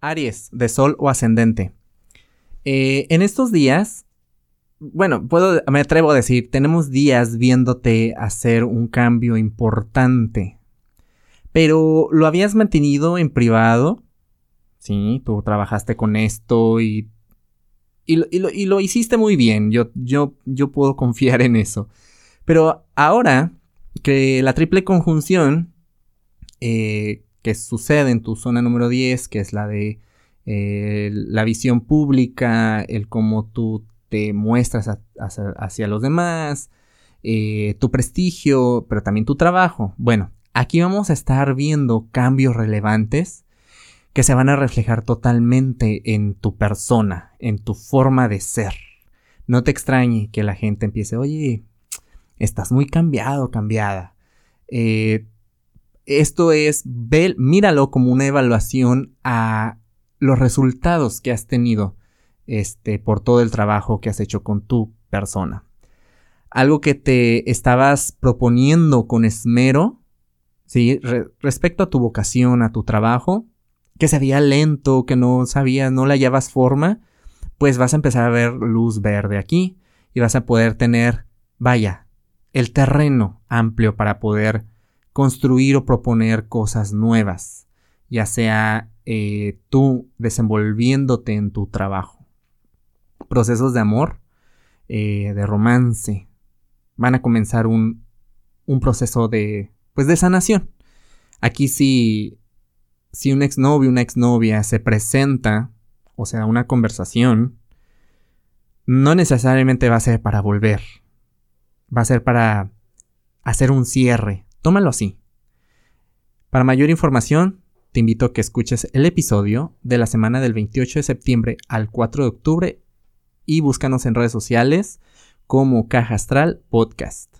Aries, de Sol o Ascendente. Eh, en estos días, bueno, puedo, me atrevo a decir, tenemos días viéndote hacer un cambio importante. Pero lo habías mantenido en privado. Sí, tú trabajaste con esto y, y, lo, hiciste muy bien. Yo, yo, yo puedo confiar en eso. Pero ahora que la triple conjunción eh, que sucede en tu zona número 10, que es la de eh, la visión pública, el cómo tú te muestras hacia, los demás, eh, tu prestigio, pero también tu trabajo. Bueno, aquí vamos a estar viendo cambios relevantes que se van a reflejar totalmente en tu persona, en tu forma de ser. No te extrañe que la gente empiece, oye, estás muy cambiado, cambiada. Eh, esto es, míralo como una evaluación a los resultados que has tenido este, por todo el trabajo que has hecho con tu persona. Algo que te estabas proponiendo con esmero, ¿sí? respecto a tu vocación, a tu trabajo, que se veía lento, que no sabías, no le hallabas forma, pues vas a empezar a ver luz verde aquí y vas a poder tener, vaya, el terreno amplio para poder construir o proponer cosas nuevas, ya sea eh, tú desenvolviéndote en tu trabajo. Procesos de amor, eh, de romance, van a comenzar un, un proceso de, pues, de sanación. Aquí si, si un exnovio, una exnovia se presenta, o sea, una conversación, no necesariamente va a ser para volver, va a ser para hacer un cierre, Tómalo así. Para mayor información, te invito a que escuches el episodio de la semana del 28 de septiembre al 4 de octubre y búscanos en redes sociales como Caja Astral Podcast.